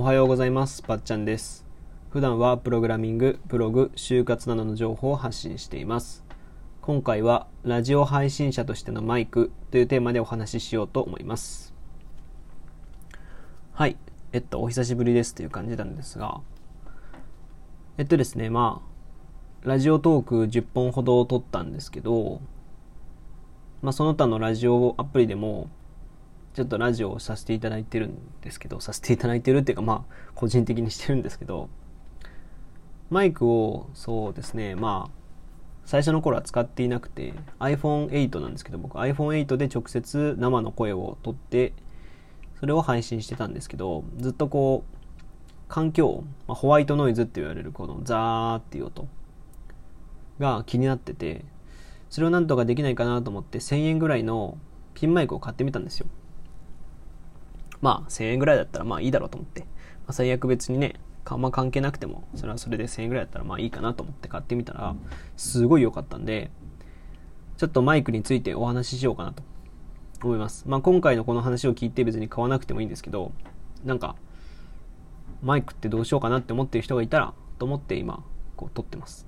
おはようございます。ぱっちゃんです。普段はプログラミング、ブログ、就活などの情報を発信しています。今回はラジオ配信者としてのマイクというテーマでお話ししようと思います。はい。えっと、お久しぶりですという感じなんですが、えっとですね、まあ、ラジオトーク10本ほど撮ったんですけど、まあ、その他のラジオアプリでも、ちょっとラジオをさせていただいてるんですけど、させていただいてるっていうか、まあ、個人的にしてるんですけど、マイクを、そうですね、まあ、最初の頃は使っていなくて、iPhone8 なんですけど、僕 iPhone8 で直接生の声を取って、それを配信してたんですけど、ずっとこう、環境、まあ、ホワイトノイズって言われるこのザーっていう音が気になってて、それをなんとかできないかなと思って1000円ぐらいのピンマイクを買ってみたんですよ。まあ1000円ぐらいだったらまあいいだろうと思って、まあ、最悪別にね、あんま関係なくても、それはそれで1000円ぐらいだったらまあいいかなと思って買ってみたら、すごい良かったんで、ちょっとマイクについてお話ししようかなと思います。まあ今回のこの話を聞いて別に買わなくてもいいんですけど、なんか、マイクってどうしようかなって思ってる人がいたら、と思って今、こう撮ってます。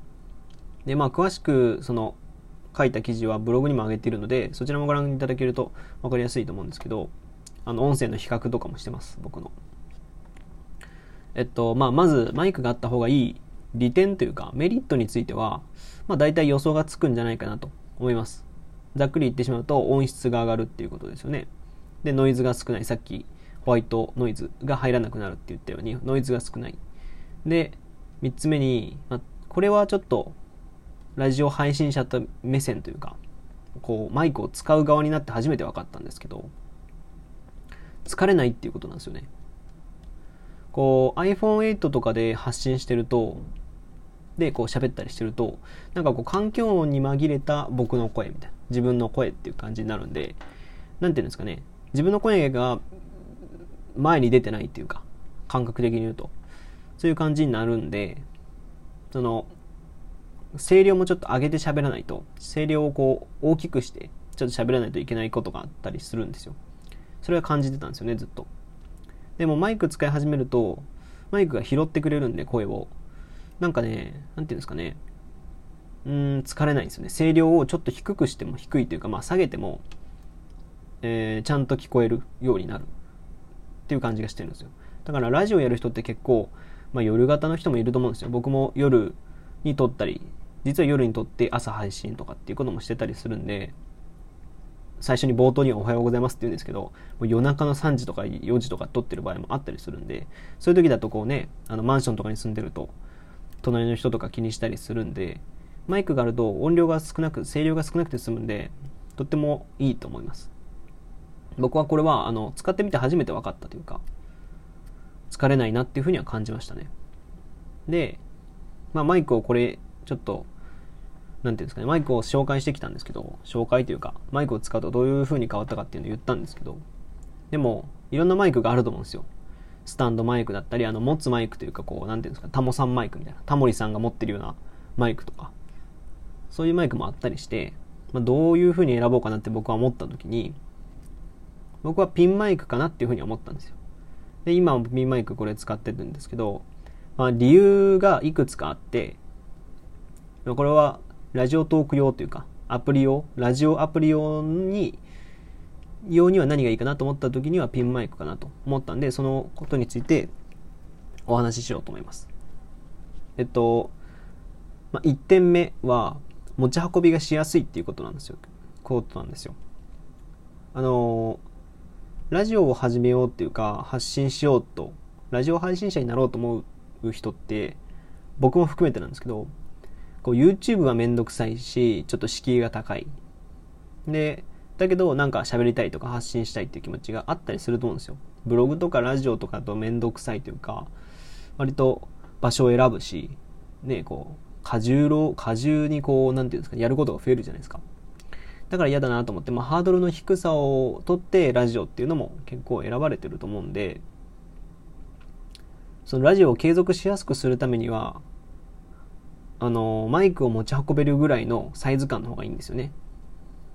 で、まあ詳しく、その、書いた記事はブログにも上げているので、そちらもご覧いただけると分かりやすいと思うんですけど、あの、音声の比較とかもしてます、僕の。えっと、まあ、まず、マイクがあった方がいい利点というか、メリットについては、まあ、大体予想がつくんじゃないかなと思います。ざっくり言ってしまうと、音質が上がるっていうことですよね。で、ノイズが少ない。さっき、ホワイトノイズが入らなくなるって言ったように、ノイズが少ない。で、三つ目に、まあ、これはちょっと、ラジオ配信者と目線というか、こう、マイクを使う側になって初めて分かったんですけど、疲れないっていうことなんですよね。こう iPhone8 とかで発信してると、で、こう喋ったりしてると、なんかこう環境音に紛れた僕の声みたいな、自分の声っていう感じになるんで、なんていうんですかね、自分の声が前に出てないっていうか、感覚的に言うと、そういう感じになるんで、その、声量もちょっと上げて喋らないと、声量をこう大きくして、ちょっと喋らないといけないことがあったりするんですよ。それは感じてたんですよね、ずっと。でもマイク使い始めると、マイクが拾ってくれるんで、声を。なんかね、なんていうんですかね。うーん、疲れないんですよね。声量をちょっと低くしても低いというか、まあ下げても、えー、ちゃんと聞こえるようになる。っていう感じがしてるんですよ。だからラジオやる人って結構、まあ夜型の人もいると思うんですよ。僕も夜に撮ったり、実は夜に撮って朝配信とかっていうこともしてたりするんで、最初に冒頭におはようございますって言うんですけど、もう夜中の3時とか4時とか撮ってる場合もあったりするんで、そういう時だとこうね、あのマンションとかに住んでると、隣の人とか気にしたりするんで、マイクがあると音量が少なく、声量が少なくて済むんで、とってもいいと思います。僕はこれは、あの、使ってみて初めて分かったというか、疲れないなっていうふうには感じましたね。で、まあマイクをこれ、ちょっと、なんていうんですかね、マイクを紹介してきたんですけど、紹介というか、マイクを使うとどういう風に変わったかっていうのを言ったんですけど、でも、いろんなマイクがあると思うんですよ。スタンドマイクだったり、あの、持つマイクというか、こう、なんていうんですか、タモさんマイクみたいな、タモリさんが持ってるようなマイクとか、そういうマイクもあったりして、まあ、どういう風に選ぼうかなって僕は思った時に、僕はピンマイクかなっていう風に思ったんですよ。で、今もピンマイクこれ使ってるんですけど、まあ、理由がいくつかあって、これはラジオトーク用というか、アプリ用、ラジオアプリ用に、用には何がいいかなと思った時にはピンマイクかなと思ったんで、そのことについてお話ししようと思います。えっと、まあ、1点目は、持ち運びがしやすいっていうことなんですよ。ことなんですよ。あの、ラジオを始めようっていうか、発信しようと、ラジオ配信者になろうと思う人って、僕も含めてなんですけど、こう YouTube はめんどくさいし、ちょっと敷居が高い。で、だけどなんか喋りたいとか発信したいっていう気持ちがあったりすると思うんですよ。ブログとかラジオとかだとめんどくさいというか、割と場所を選ぶし、ね、こう、過重労、過重にこう、なんていうんですか、やることが増えるじゃないですか。だから嫌だなと思って、まあハードルの低さをとってラジオっていうのも結構選ばれてると思うんで、そのラジオを継続しやすくするためには、あの、マイクを持ち運べるぐらいのサイズ感の方がいいんですよね。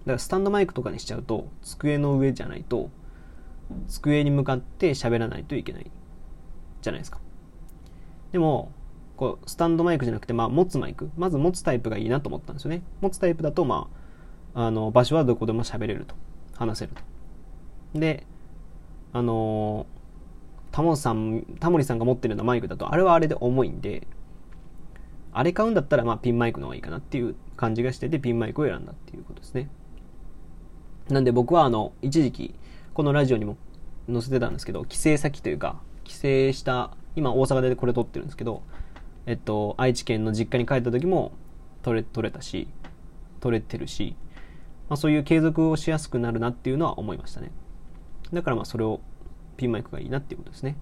だからスタンドマイクとかにしちゃうと、机の上じゃないと、机に向かって喋らないといけない。じゃないですか。でも、こう、スタンドマイクじゃなくて、まあ、持つマイク。まず持つタイプがいいなと思ったんですよね。持つタイプだと、まあ、あの、場所はどこでも喋れると。話せると。で、あのー、タモさん、タモリさんが持ってるようなマイクだと、あれはあれで重いんで、あれ買うんだったら、まあ、ピンマイクの方がいいかなっていう感じがしてて、ピンマイクを選んだっていうことですね。なんで僕は、あの、一時期、このラジオにも載せてたんですけど、帰省先というか、帰省した、今大阪でこれ撮ってるんですけど、えっと、愛知県の実家に帰った時も撮れ、撮れたし、撮れてるし、まあ、そういう継続をしやすくなるなっていうのは思いましたね。だからまあそれをピンマイクがいいなっていうことですね。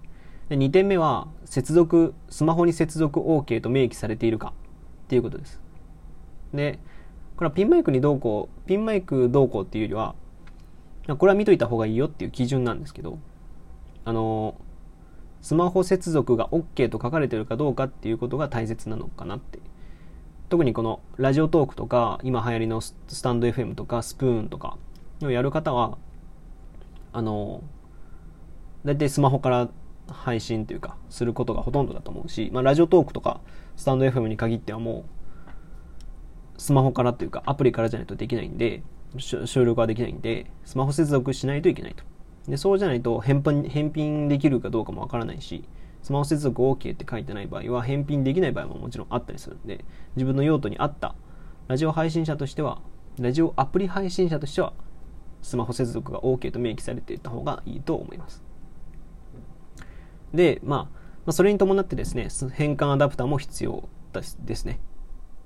で2点目は接続、スマホに接続 OK と明記されているかっていうことです。で、これはピンマイクにどうこう、ピンマイクどうこうっていうよりは、これは見といた方がいいよっていう基準なんですけど、あの、スマホ接続が OK と書かれてるかどうかっていうことが大切なのかなって特にこのラジオトークとか今流行りのスタンド FM とかスプーンとかをやる方はあの大体スマホから配信というかすることがほとんどだと思うし、まあ、ラジオトークとかスタンド FM に限ってはもうスマホからというかアプリからじゃないとできないんで収録はできないんでスマホ接続しないといけないと。でそうじゃないと返品返品できるかどうかもわからないしスマホ接続 OK って書いてない場合は返品できない場合ももちろんあったりするんで自分の用途に合ったラジオ配信者としてはラジオアプリ配信者としてはスマホ接続が OK と明記されていた方がいいと思います。で、まあ、それに伴ってですね変換アダプターも必要ですね。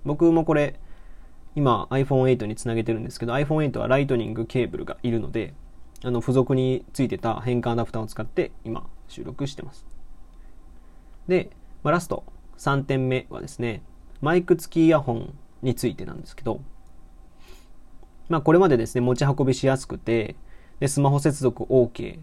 僕もこれ今 iPhone8 につなげてるんですけど iPhone8 はライトニングケーブルがいるのであの付属についてた変換アダプターを使って今収録してます。で、まあ、ラスト3点目はですね、マイク付きイヤホンについてなんですけど、まあこれまでですね、持ち運びしやすくて、で、スマホ接続 OK っ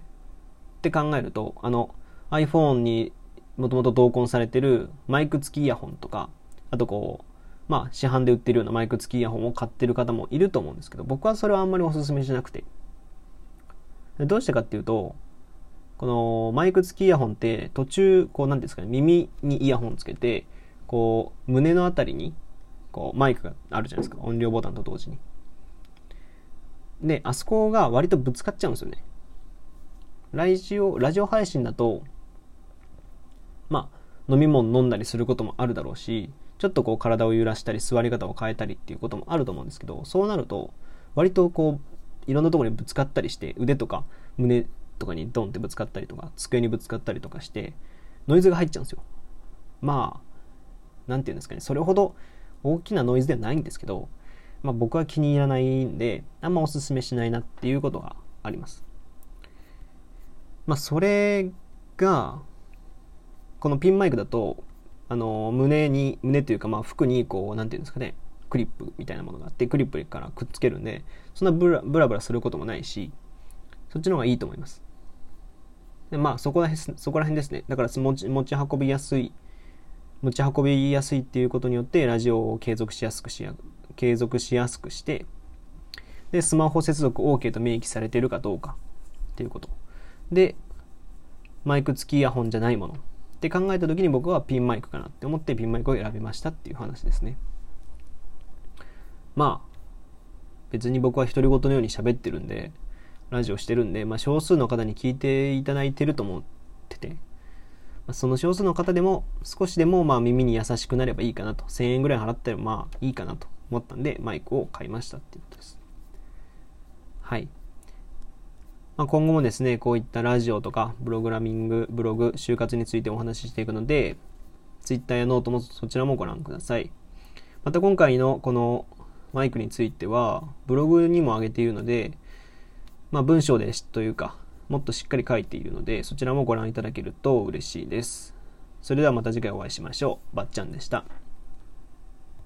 て考えると、あの iPhone にもともと同梱されてるマイク付きイヤホンとか、あとこう、まあ市販で売ってるようなマイク付きイヤホンを買ってる方もいると思うんですけど、僕はそれはあんまりお勧めしなくて。どうしてかっていうと、このマイク付きイヤホンって途中、こうなんですかね、耳にイヤホンつけて、こう胸のあたりにこうマイクがあるじゃないですか。音量ボタンと同時に。で、あそこが割とぶつかっちゃうんですよね。ラジオ、ラジオ配信だと、飲み物飲んだりすることもあるだろうし、ちょっとこう体を揺らしたり座り方を変えたりっていうこともあると思うんですけど、そうなると、割とこう、いろんなところにぶつかったりして、腕とか胸とかにドンってぶつかったりとか、机にぶつかったりとかして、ノイズが入っちゃうんですよ。まあ、なんていうんですかね、それほど大きなノイズではないんですけど、まあ僕は気に入らないんで、あんまおすすめしないなっていうことがあります。まあそれが、このピンマイクだと、あの、胸に、胸というかまあ服にこう、なんていうんですかね、クリップみたいなものがあって、クリップからくっつけるんで、そんなブラブラブラすることもないし、そっちの方がいいと思います。でまあそこら辺そこら辺ですね。だから持ち持ち運びやすい持ち運びやすいっていうことによってラジオを継続しやすくしや継続しやすくしてでスマホ接続 OK と明記されているかどうかっていうこと。でマイク付きイヤホンじゃないもの。って考えた時に僕はピンマイクかなって思ってピンマイクを選びましたっていう話ですね。まあ別に僕は独り言のように喋ってるんでラジオしてるんで、まあ、少数の方に聞いていただいてると思ってて、まあ、その少数の方でも少しでもまあ耳に優しくなればいいかなと。1000円ぐらい払ったらまあいいかなと思ったんでマイクを買いましたっていうことです。はい。まあ、今後もですねこういったラジオとかプログラミングブログ就活についてお話ししていくので Twitter やノートもそちらもご覧くださいまた今回のこのマイクについてはブログにも上げているのでまあ、文章ですというか、もっとしっかり書いているので、そちらもご覧いただけると嬉しいです。それではまた次回お会いしましょう。ばっちゃんでした。